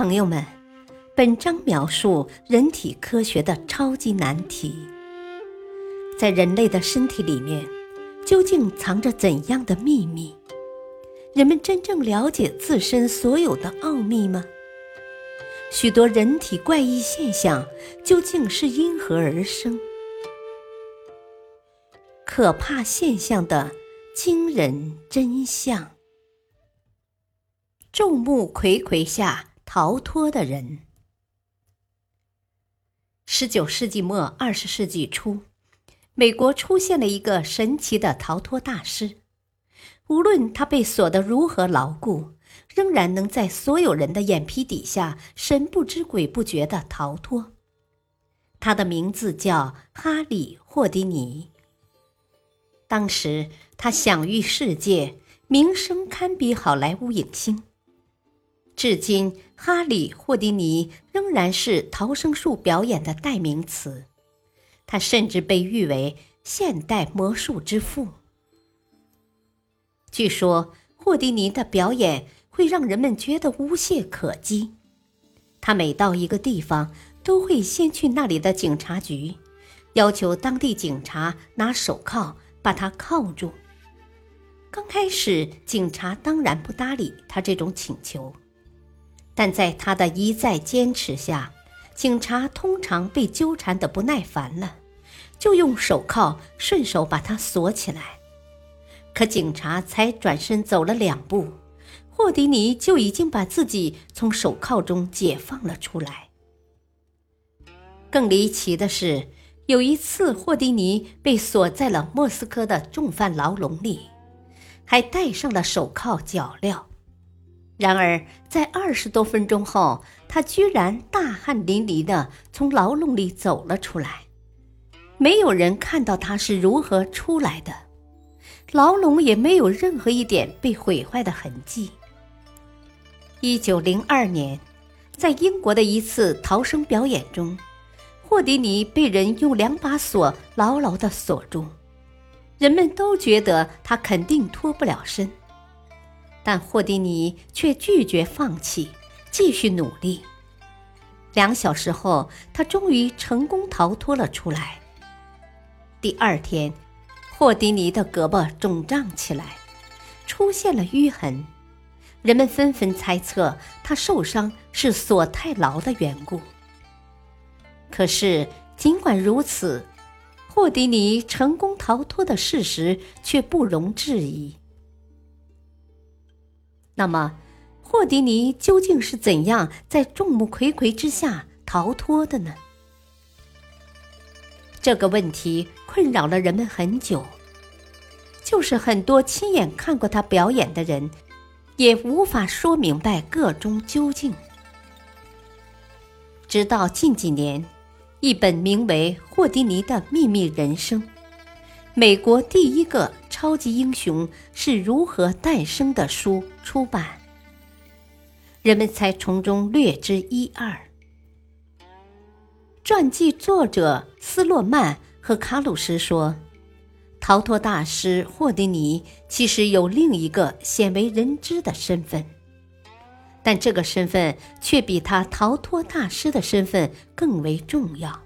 朋友们，本章描述人体科学的超级难题：在人类的身体里面，究竟藏着怎样的秘密？人们真正了解自身所有的奥秘吗？许多人体怪异现象究竟是因何而生？可怕现象的惊人真相。众目睽睽下。逃脱的人。十九世纪末二十世纪初，美国出现了一个神奇的逃脱大师。无论他被锁得如何牢固，仍然能在所有人的眼皮底下神不知鬼不觉的逃脱。他的名字叫哈利·霍迪尼。当时他享誉世界，名声堪比好莱坞影星。至今，哈里·霍迪尼仍然是逃生术表演的代名词。他甚至被誉为“现代魔术之父”。据说，霍迪尼的表演会让人们觉得无懈可击。他每到一个地方，都会先去那里的警察局，要求当地警察拿手铐把他铐住。刚开始，警察当然不搭理他这种请求。但在他的一再坚持下，警察通常被纠缠的不耐烦了，就用手铐顺手把他锁起来。可警察才转身走了两步，霍迪尼就已经把自己从手铐中解放了出来。更离奇的是，有一次霍迪尼被锁在了莫斯科的重犯牢笼里，还戴上了手铐脚镣。然而，在二十多分钟后，他居然大汗淋漓地从牢笼里走了出来。没有人看到他是如何出来的，牢笼也没有任何一点被毁坏的痕迹。一九零二年，在英国的一次逃生表演中，霍迪尼被人用两把锁牢牢地锁住，人们都觉得他肯定脱不了身。但霍迪尼却拒绝放弃，继续努力。两小时后，他终于成功逃脱了出来。第二天，霍迪尼的胳膊肿胀起来，出现了淤痕。人们纷纷猜测他受伤是锁太牢的缘故。可是，尽管如此，霍迪尼成功逃脱的事实却不容置疑。那么，霍迪尼究竟是怎样在众目睽睽之下逃脱的呢？这个问题困扰了人们很久，就是很多亲眼看过他表演的人，也无法说明白个中究竟。直到近几年，一本名为《霍迪尼的秘密人生》。美国第一个超级英雄是如何诞生的书出版，人们才从中略知一二。传记作者斯洛曼和卡鲁什说，逃脱大师霍迪尼其实有另一个鲜为人知的身份，但这个身份却比他逃脱大师的身份更为重要。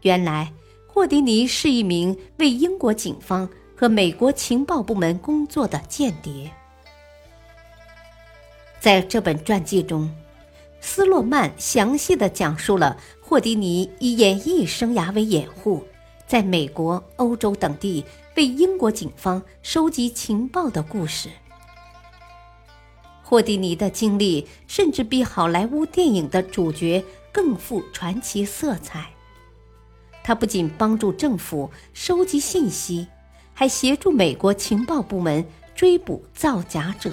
原来。霍迪尼是一名为英国警方和美国情报部门工作的间谍。在这本传记中，斯洛曼详细的讲述了霍迪尼以演艺生涯为掩护，在美国、欧洲等地为英国警方收集情报的故事。霍迪尼的经历甚至比好莱坞电影的主角更富传奇色彩。他不仅帮助政府收集信息，还协助美国情报部门追捕造假者。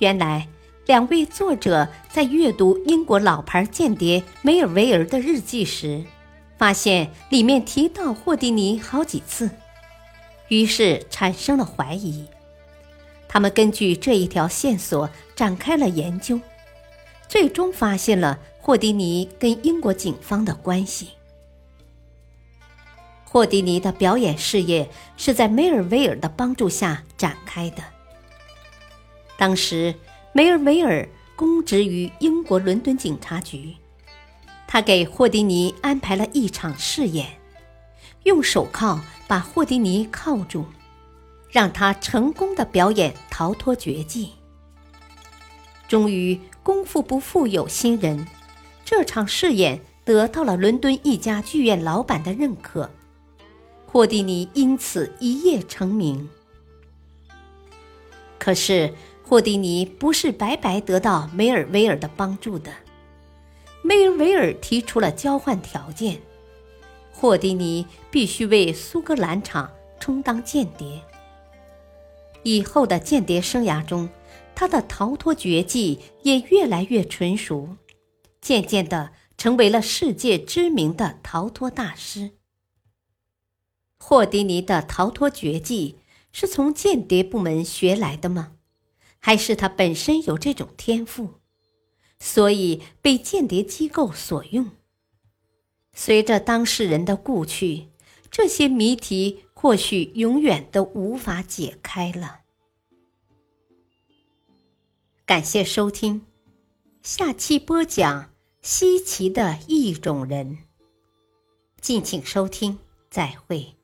原来，两位作者在阅读英国老牌间谍梅尔维尔的日记时，发现里面提到霍迪尼好几次，于是产生了怀疑。他们根据这一条线索展开了研究，最终发现了。霍迪尼跟英国警方的关系。霍迪尼的表演事业是在梅尔维尔的帮助下展开的。当时，梅尔维尔公职于英国伦敦警察局，他给霍迪尼安排了一场试验，用手铐把霍迪尼铐住，让他成功的表演逃脱绝技。终于，功夫不负有心人，这场试验得到了伦敦一家剧院老板的认可，霍迪尼因此一夜成名。可是，霍迪尼不是白白得到梅尔维尔的帮助的。梅尔维尔提出了交换条件：霍迪尼必须为苏格兰场充当间谍。以后的间谍生涯中，他的逃脱绝技也越来越纯熟，渐渐的成为了世界知名的逃脱大师。霍迪尼的逃脱绝技。是从间谍部门学来的吗？还是他本身有这种天赋，所以被间谍机构所用？随着当事人的故去，这些谜题或许永远都无法解开了。感谢收听，下期播讲稀奇的异种人。敬请收听，再会。